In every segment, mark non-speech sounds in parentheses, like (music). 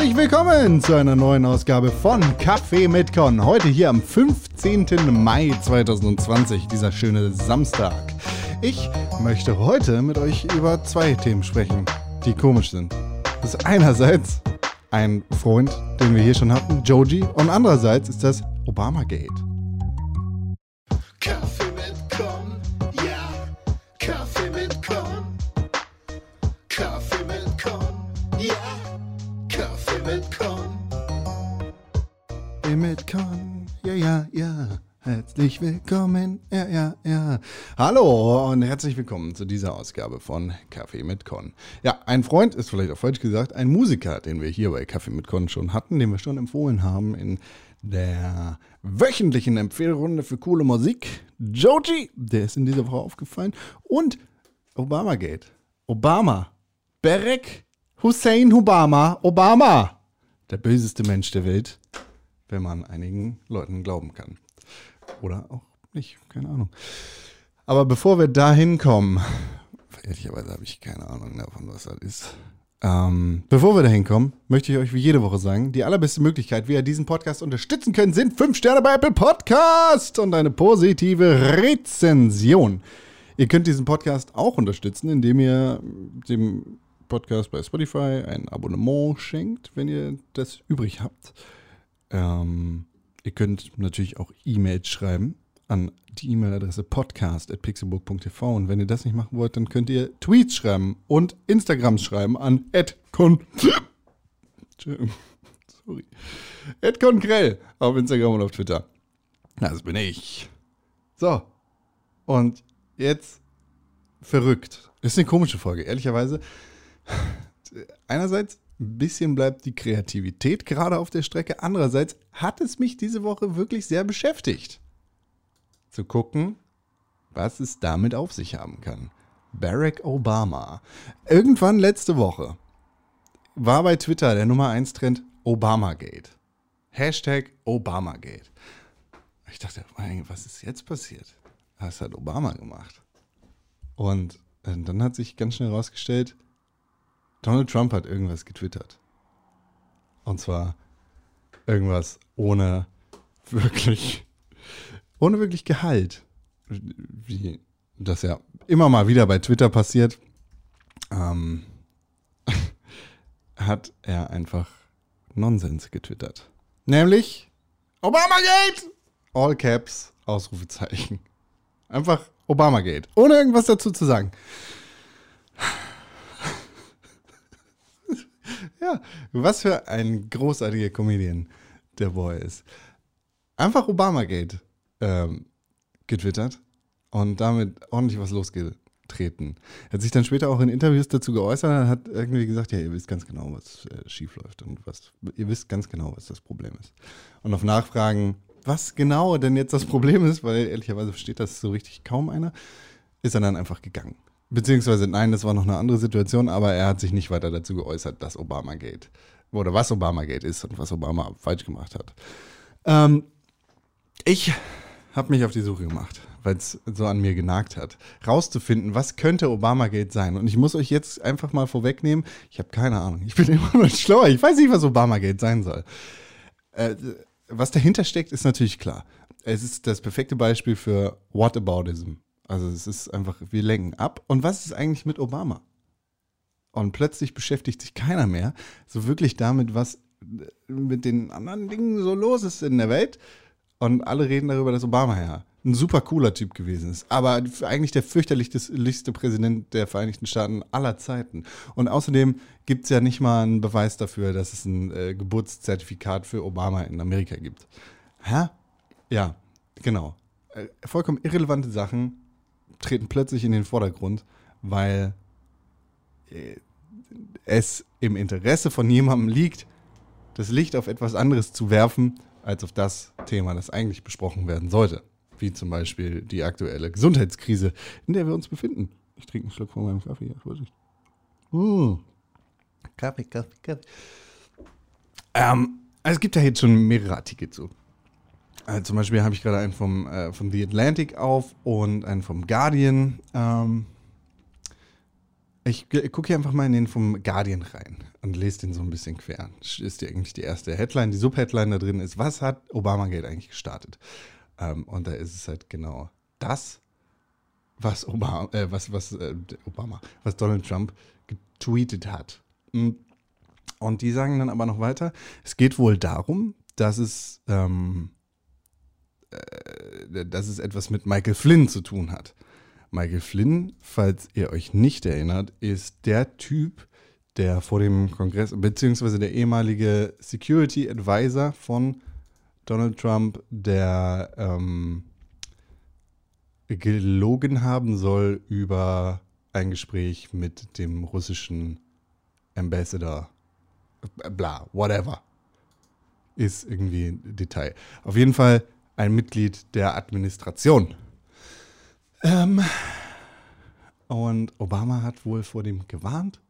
Herzlich willkommen zu einer neuen Ausgabe von Kaffee mit Con. Heute hier am 15. Mai 2020, dieser schöne Samstag. Ich möchte heute mit euch über zwei Themen sprechen, die komisch sind. Das ist einerseits ein Freund, den wir hier schon hatten, Joji, und andererseits ist das Obamagate. Kaffee mit Con, ja, Kaffee mit Con. Kaffee mit Con, ja, mit Con. Kaffee mit Con, ja, ja, ja. Herzlich willkommen, ja, ja, ja. Hallo und herzlich willkommen zu dieser Ausgabe von Kaffee mit Con. Ja, ein Freund ist vielleicht auch falsch gesagt, ein Musiker, den wir hier bei Kaffee mit Con schon hatten, den wir schon empfohlen haben in der wöchentlichen Empfehlrunde für coole Musik. Joji, der ist in dieser Woche aufgefallen. Und Obamagate. Obama. Barack Hussein Obama. Obama. Der böseste Mensch der Welt, wenn man einigen Leuten glauben kann. Oder auch nicht, keine Ahnung. Aber bevor wir da hinkommen, ehrlicherweise habe ich keine Ahnung davon, was das ist. Ähm, bevor wir da hinkommen, möchte ich euch wie jede Woche sagen, die allerbeste Möglichkeit, wie ihr diesen Podcast unterstützen könnt, sind 5 Sterne bei Apple Podcast und eine positive Rezension. Ihr könnt diesen Podcast auch unterstützen, indem ihr dem Podcast bei Spotify ein Abonnement schenkt, wenn ihr das übrig habt. Ähm, ihr könnt natürlich auch E-Mails schreiben an die E-Mail-Adresse podcast.pixelburg.tv und wenn ihr das nicht machen wollt, dann könnt ihr Tweets schreiben und Instagrams schreiben an @con. (laughs) Sorry. @congrell auf Instagram und auf Twitter. Das bin ich. So. Und jetzt verrückt. Ist eine komische Folge, ehrlicherweise. Einerseits ein bisschen bleibt die Kreativität gerade auf der Strecke. Andererseits hat es mich diese Woche wirklich sehr beschäftigt. Zu gucken, was es damit auf sich haben kann. Barack Obama. Irgendwann letzte Woche war bei Twitter der Nummer 1 Trend Obamagate. Hashtag Obamagate. Ich dachte, was ist jetzt passiert? Was hat Obama gemacht? Und äh, dann hat sich ganz schnell herausgestellt, Donald Trump hat irgendwas getwittert. Und zwar irgendwas ohne wirklich, ohne wirklich Gehalt. Wie das ja immer mal wieder bei Twitter passiert, ähm, (laughs) hat er einfach Nonsens getwittert. Nämlich Obamagate! All Caps, Ausrufezeichen. Einfach Obamagate. Ohne irgendwas dazu zu sagen. Ja, was für ein großartiger Comedian der Boy ist. Einfach Obamagate ähm, getwittert und damit ordentlich was losgetreten. Er hat sich dann später auch in Interviews dazu geäußert und hat irgendwie gesagt, ja, ihr wisst ganz genau, was äh, schief läuft und was, ihr wisst ganz genau, was das Problem ist. Und auf Nachfragen, was genau denn jetzt das Problem ist, weil ehrlicherweise versteht das so richtig kaum einer, ist er dann einfach gegangen. Beziehungsweise, nein, das war noch eine andere Situation, aber er hat sich nicht weiter dazu geäußert, dass Obamagate oder was Obamagate ist und was Obama falsch gemacht hat. Ähm, ich habe mich auf die Suche gemacht, weil es so an mir genagt hat, rauszufinden, was könnte Obamagate sein. Und ich muss euch jetzt einfach mal vorwegnehmen, ich habe keine Ahnung. Ich bin (laughs) immer noch schlauer. Ich weiß nicht, was Obamagate sein soll. Äh, was dahinter steckt, ist natürlich klar. Es ist das perfekte Beispiel für Whataboutism. Also es ist einfach, wir lenken ab. Und was ist eigentlich mit Obama? Und plötzlich beschäftigt sich keiner mehr so wirklich damit, was mit den anderen Dingen so los ist in der Welt. Und alle reden darüber, dass Obama ja ein super cooler Typ gewesen ist. Aber eigentlich der fürchterlichste Präsident der Vereinigten Staaten aller Zeiten. Und außerdem gibt es ja nicht mal einen Beweis dafür, dass es ein äh, Geburtszertifikat für Obama in Amerika gibt. Hä? Ja, genau. Äh, vollkommen irrelevante Sachen treten plötzlich in den Vordergrund, weil äh, es im Interesse von jemandem liegt, das Licht auf etwas anderes zu werfen, als auf das Thema, das eigentlich besprochen werden sollte. Wie zum Beispiel die aktuelle Gesundheitskrise, in der wir uns befinden. Ich trinke einen Schluck von meinem Kaffee, ja, Vorsicht. Mmh. Kaffee, Kaffee, Kaffee. Ähm, also es gibt ja jetzt schon mehrere Artikel zu. Also zum Beispiel habe ich gerade einen vom, äh, vom The Atlantic auf und einen vom Guardian. Ähm, Ich gucke hier einfach mal in den vom Guardian rein und lese den so ein bisschen quer. Das ist ja eigentlich die erste Headline. Die Subheadline da drin ist, was hat Obamagate eigentlich gestartet? Ähm, und da ist es halt genau das, was Obama, äh, was, was äh, Obama, was Donald Trump getweetet hat. Mm. Und die sagen dann aber noch weiter, es geht wohl darum, dass es, ähm, äh, dass es etwas mit Michael Flynn zu tun hat. Michael Flynn, falls ihr euch nicht erinnert, ist der Typ, der vor dem Kongress, beziehungsweise der ehemalige Security Advisor von Donald Trump, der ähm, gelogen haben soll über ein Gespräch mit dem russischen Ambassador. Bla, whatever. Ist irgendwie ein Detail. Auf jeden Fall ein Mitglied der Administration. Ähm, und Obama hat wohl vor dem gewarnt.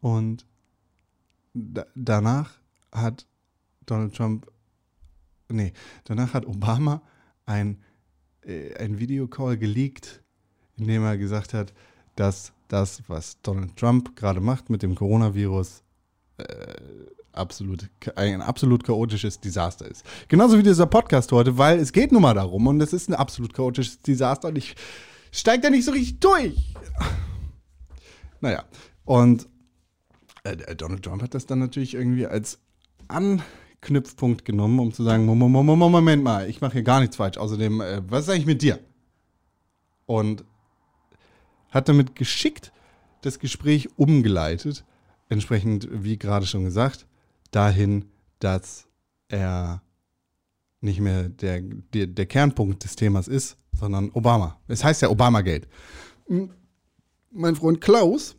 Und da, danach hat Donald Trump, nee, danach hat Obama ein äh, ein Videocall geleakt, in dem er gesagt hat, dass das, was Donald Trump gerade macht mit dem Coronavirus, äh, absolut, ein absolut chaotisches Desaster ist. Genauso wie dieser Podcast heute, weil es geht nun mal darum und es ist ein absolut chaotisches Desaster und ich steige da nicht so richtig durch. Naja, und äh, Donald Trump hat das dann natürlich irgendwie als an Knüpfpunkt genommen, um zu sagen, Moment mal, ich mache hier gar nichts falsch. Außerdem, äh, was ist eigentlich mit dir? Und hat damit geschickt das Gespräch umgeleitet, entsprechend, wie gerade schon gesagt, dahin, dass er nicht mehr der, der, der Kernpunkt des Themas ist, sondern Obama. Es heißt ja Obamagate. Mein Freund Klaus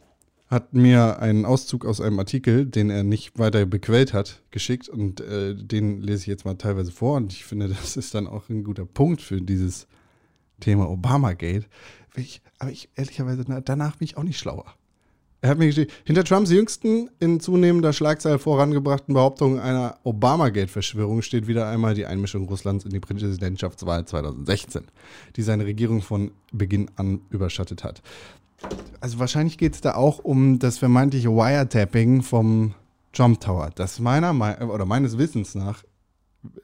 hat mir einen Auszug aus einem Artikel, den er nicht weiter bequält hat, geschickt und äh, den lese ich jetzt mal teilweise vor und ich finde, (laughs) das ist dann auch ein guter Punkt für dieses Thema Obamagate. Ich, aber ich, ehrlicherweise, danach bin ich auch nicht schlauer. Er hat mir hinter Trumps jüngsten in zunehmender Schlagzeile vorangebrachten Behauptung einer Obamagate-Verschwörung steht wieder einmal die Einmischung Russlands in die Präsidentschaftswahl 2016, die seine Regierung von Beginn an überschattet hat also wahrscheinlich geht es da auch um das vermeintliche Wiretapping vom Trump Tower, das meiner oder meines Wissens nach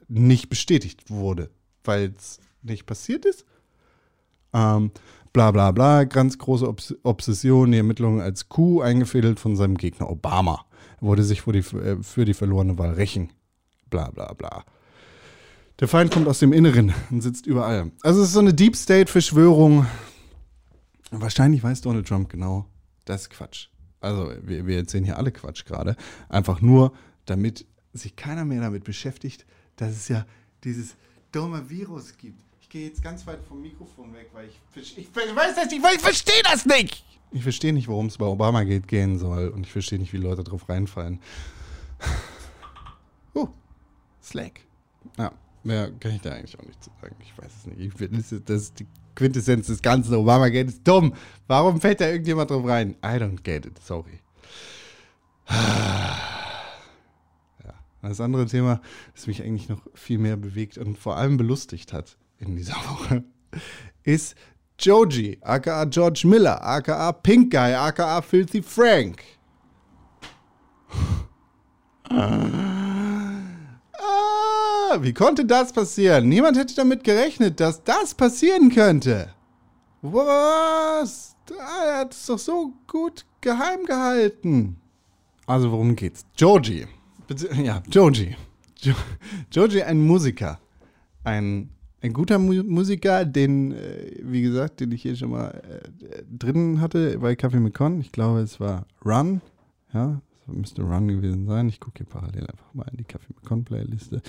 nicht bestätigt wurde, weil es nicht passiert ist. Ähm, bla bla bla, ganz große Obs Obsession, die Ermittlungen als Coup eingefädelt von seinem Gegner Obama. Er wollte sich für die, äh, für die verlorene Wahl rächen. Bla bla bla. Der Feind kommt aus dem Inneren und sitzt überall. Also es ist so eine Deep State-Verschwörung, Wahrscheinlich weiß Donald Trump genau, das ist Quatsch. Also wir, wir erzählen hier alle Quatsch gerade. Einfach nur, damit sich keiner mehr damit beschäftigt, dass es ja dieses dumme Virus gibt. Ich gehe jetzt ganz weit vom Mikrofon weg, weil ich, ich, weiß das nicht, weil ich verstehe das nicht. Ich verstehe nicht, worum es bei Obama geht, gehen soll. Und ich verstehe nicht, wie Leute drauf reinfallen. (laughs) Uh, Slack. Ja, mehr kann ich da eigentlich auch nicht zu sagen. Ich weiß es nicht. Ich, das, das ist die Quintessenz des Ganzen. Obama geht ist dumm. Warum fällt da irgendjemand drauf rein? I don't get it. Sorry. (sighs) Ja, das andere Thema, das mich eigentlich noch viel mehr bewegt und vor allem belustigt hat in dieser Woche, ist Joji, aka George Miller, aka Pink Guy, aka Filthy Frank. wie konnte das passieren? Niemand hätte damit gerechnet, dass das passieren könnte. Was? Er hat es doch so gut geheim gehalten. Also, worum geht's? Joji. Ja, Joji. Joji, ein Musiker. Ein, ein guter Mu Musiker, den, äh, wie gesagt, den ich hier schon mal äh, drin hatte bei Kaffee mit Con. Ich glaube, es war Run. Ja, müsste Run gewesen sein. Ich gucke hier parallel einfach mal in die Kaffee mit Playliste.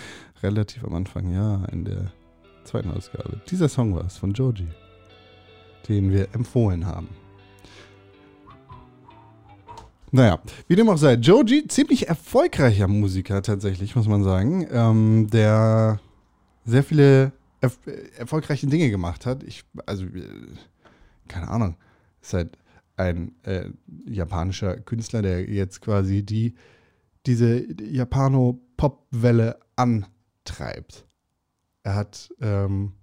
Relativ am Anfang, ja, in der zweiten Ausgabe. Dieser Song war es von Joji, den wir empfohlen haben. Naja, wie dem auch sei, Joji, ziemlich erfolgreicher Musiker tatsächlich, muss man sagen, ähm, der sehr viele erf erfolgreiche Dinge gemacht hat. Ich, also, äh, keine Ahnung, ist halt ein äh, japanischer Künstler, der jetzt quasi die, diese Japano-Pop-Welle antreibt. Er hat ähm,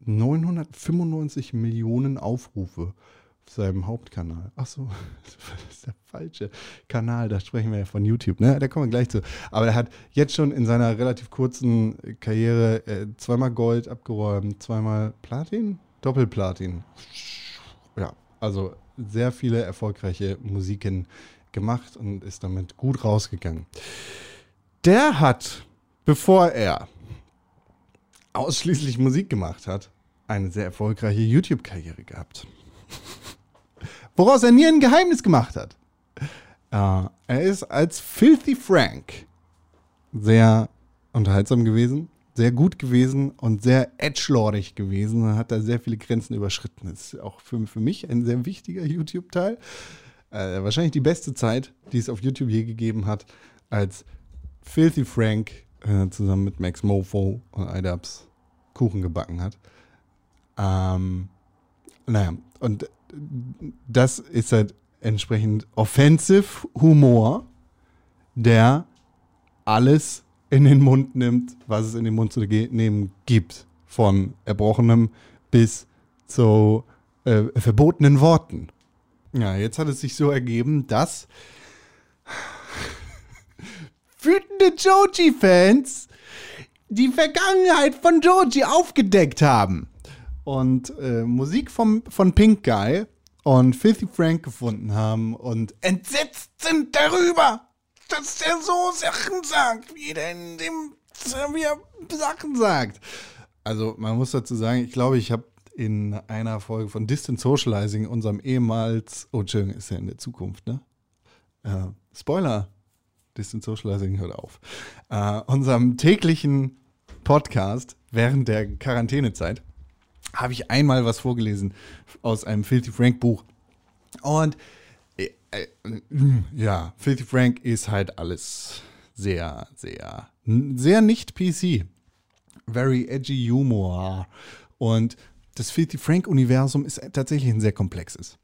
995 Millionen Aufrufe seinem Hauptkanal. Ach so, (laughs) das ist der falsche Kanal, da sprechen wir ja von YouTube, ne? Da kommen wir gleich zu. Aber er hat jetzt schon in seiner relativ kurzen Karriere äh, zweimal Gold abgeräumt, zweimal Platin, Doppelplatin. Ja, also sehr viele erfolgreiche Musiken gemacht und ist damit gut rausgegangen. Der hat, bevor er ausschließlich Musik gemacht hat, eine sehr erfolgreiche YouTube-Karriere gehabt. Woraus er nie ein Geheimnis gemacht hat. Äh, er ist als Filthy Frank sehr unterhaltsam gewesen, sehr gut gewesen und sehr edgelordig gewesen. Er hat da sehr viele Grenzen überschritten. Das ist auch für, für mich ein sehr wichtiger YouTube-Teil. Äh, wahrscheinlich die beste Zeit, die es auf YouTube je gegeben hat, als Filthy Frank äh, zusammen mit Max Mofo und iDubbbz Kuchen gebacken hat. Ähm, naja, und das ist halt entsprechend Offensive Humor, der alles in den Mund nimmt, was es in den Mund zu nehmen gibt. Von Erbrochenem bis zu äh, verbotenen Worten. Ja, jetzt hat es sich so ergeben, dass (laughs) wütende Joji-Fans die Vergangenheit von Joji aufgedeckt haben und äh, Musik vom, von Pink Guy und Filthy Frank gefunden haben und entsetzt sind darüber, dass der so Sachen sagt, wie er in dem wie Sachen sagt. Also man muss dazu sagen, ich glaube, ich habe in einer Folge von Distant Socializing, unserem ehemals, oh Entschuldigung, ist ja in der Zukunft, ne? Äh, Spoiler, Distant Socializing hört auf. Äh, unserem täglichen Podcast während der Quarantänezeit habe ich einmal was vorgelesen aus einem Filthy Frank Buch. Und äh, äh, ja, Filthy Frank ist halt alles sehr, sehr, sehr nicht PC. Very edgy Humor. Und das Filthy Frank-Universum ist tatsächlich ein sehr komplexes.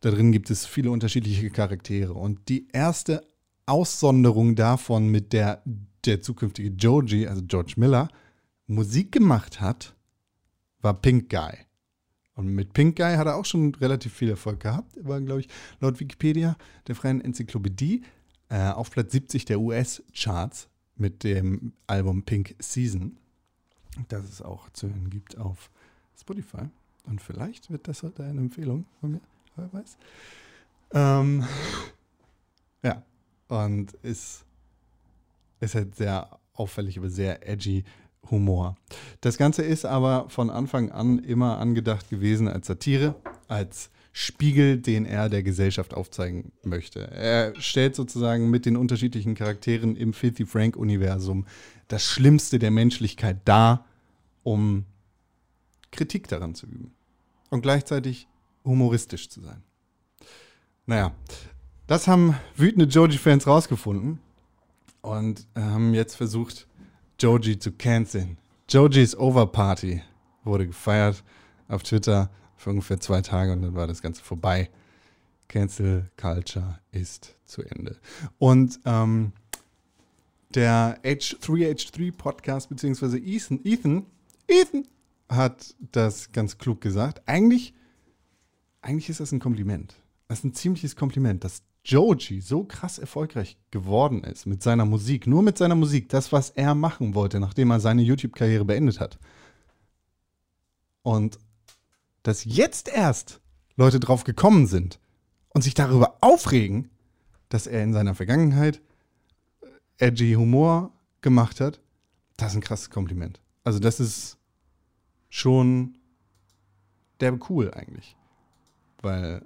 Da drin gibt es viele unterschiedliche Charaktere. Und die erste Aussonderung davon, mit der der zukünftige Joji, also George Miller, Musik gemacht hat, war Pink Guy. Und mit Pink Guy hat er auch schon relativ viel Erfolg gehabt. Er war, glaube ich, laut Wikipedia, der freien Enzyklopädie, äh, auf Platz 70 der US-Charts mit dem Album Pink Season, das es auch zu hören gibt auf Spotify. Und vielleicht wird das heute eine Empfehlung von mir, wer weiß. Ähm, ja, und ist, ist halt sehr auffällig, aber sehr edgy Humor. Das Ganze ist aber von Anfang an immer angedacht gewesen als Satire, als Spiegel, den er der Gesellschaft aufzeigen möchte. Er stellt sozusagen mit den unterschiedlichen Charakteren im Filthy Frank-Universum das Schlimmste der Menschlichkeit dar, um Kritik daran zu üben. Und gleichzeitig humoristisch zu sein. Naja, das haben wütende Joji-Fans rausgefunden und haben jetzt versucht, Joji zu canceln. Joji's Overparty wurde gefeiert auf Twitter für ungefähr zwei Tage und dann war das Ganze vorbei. Cancel Culture ist zu Ende. Und ähm, der H3H3 Podcast, beziehungsweise Ethan, Ethan, Ethan hat das ganz klug gesagt. Eigentlich, eigentlich ist das ein Kompliment. Das ist ein ziemliches Kompliment, dass Joji so krass erfolgreich geworden ist mit seiner Musik, nur mit seiner Musik, das, was er machen wollte, nachdem er seine YouTube-Karriere beendet hat. Und dass jetzt erst Leute drauf gekommen sind und sich darüber aufregen, dass er in seiner Vergangenheit edgy Humor gemacht hat, das ist ein krasses Kompliment. Also das ist schon der cool eigentlich. Weil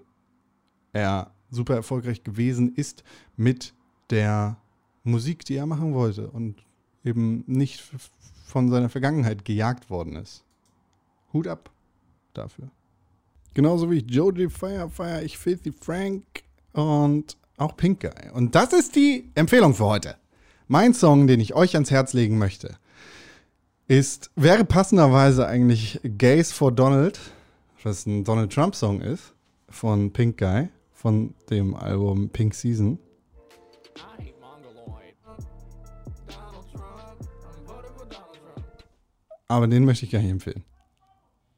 er super erfolgreich gewesen ist mit der Musik, die er machen wollte und eben nicht von seiner Vergangenheit gejagt worden ist. Hut ab dafür. Genauso wie ich Joji feier ich Filthy Frank und auch Pink Guy. Und das ist die Empfehlung für heute. Mein Song, den ich euch ans Herz legen möchte, ist, wäre passenderweise eigentlich Gays for Donald, was ein Donald Trump Song ist, von Pink Guy von dem Album Pink Season. Aber den möchte ich gar nicht empfehlen.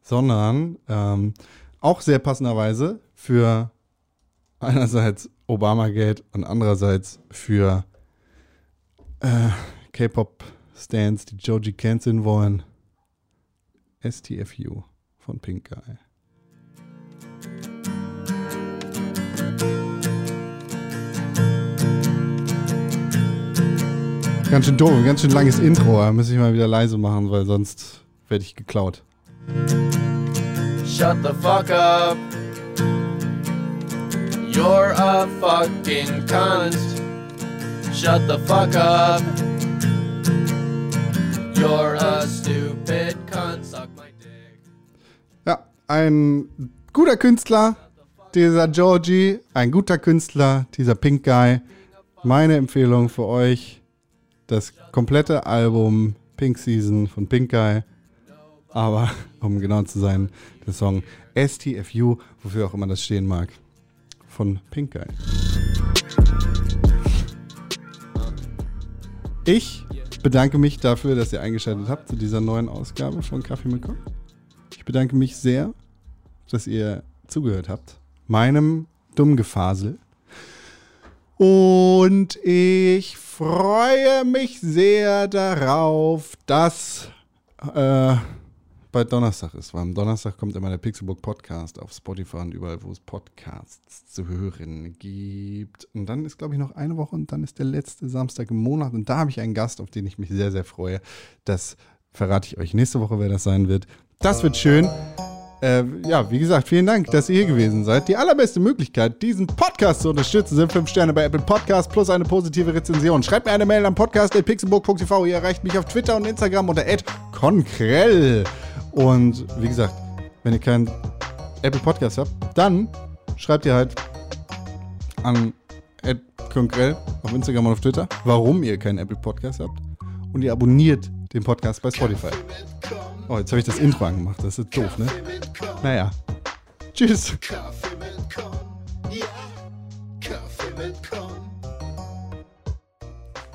Sondern ähm, auch sehr passenderweise für einerseits Obamagate und andererseits für äh, K-Pop-Stands, die Joji canceln wollen. STFU von Pink Guy. Ganz schön doof, ein ganz schön langes Intro. Da muss ich mal wieder leise machen, weil sonst werde ich geklaut. Shut the fuck up. You're a fucking cunt. Shut the fuck up. You're a stupid cunt. Suck my dick. Ja, ein guter Künstler, dieser Georgie. Ein guter Künstler, dieser Pink Guy. Meine Empfehlung für euch: das komplette Album Pink Season von Pink Guy. Aber, (laughs) um genau zu sein, der Song STFU, wofür auch immer das stehen mag, von Pink Guy. Ich bedanke mich dafür, dass ihr eingeschaltet habt zu dieser neuen Ausgabe von Kaffee mit Koch. Ich bedanke mich sehr, dass ihr zugehört habt. Meinem dummen Gefasel. Und ich freue mich sehr darauf, dass äh, bald Donnerstag ist, weil am Donnerstag kommt immer der Pixelbook Podcast auf Spotify und überall, wo es Podcasts zu hören gibt. Und dann ist, glaube ich, noch eine Woche und dann ist der letzte Samstag im Monat. Und da habe ich einen Gast, auf den ich mich sehr, sehr freue. Das verrate ich euch nächste Woche, wer das sein wird. Das wird schön. Äh, ja, wie gesagt, vielen Dank, dass ihr hier gewesen seid. Die allerbeste Möglichkeit, diesen Podcast zu unterstützen, sind 5 Sterne bei Apple Podcast plus eine positive Rezension. Schreibt mir eine Mail am podcast.pixelburg.tv. Ihr erreicht mich auf Twitter und Instagram unter @konkrell. Und wie gesagt, wenn ihr keinen Apple Podcast habt, dann schreibt ihr halt an konkrell auf Instagram und auf Twitter, warum ihr keinen Apple Podcast habt. Und ihr abonniert den Podcast bei Spotify. Oh, jetzt habe ich das Intro angemacht. Das ist doof, ne? Naja. Tschüss.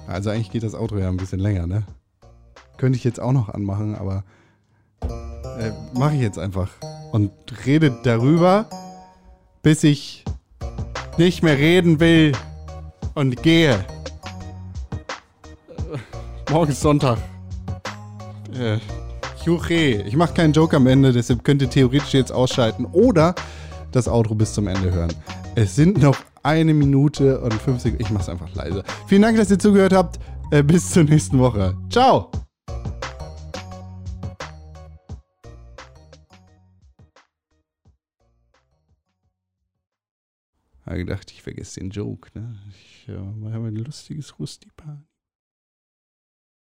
Also eigentlich geht das Outro ja ein bisschen länger, ne? Könnte ich jetzt auch noch anmachen, aber äh, mache ich jetzt einfach. Und rede darüber, bis ich nicht mehr reden will und gehe. Morgen ist Sonntag. Äh, Juche. Ich mache keinen Joke am Ende, deshalb könnt ihr theoretisch jetzt ausschalten oder das Outro bis zum Ende hören. Es sind noch eine Minute und fünf Sekunden. Ich mach's einfach leise. Vielen Dank, dass ihr zugehört habt. Äh, bis zur nächsten Woche. Ciao. Ich habe gedacht, ich vergesse den Joke. Ne? Ich äh, mache ein lustiges Rustipani.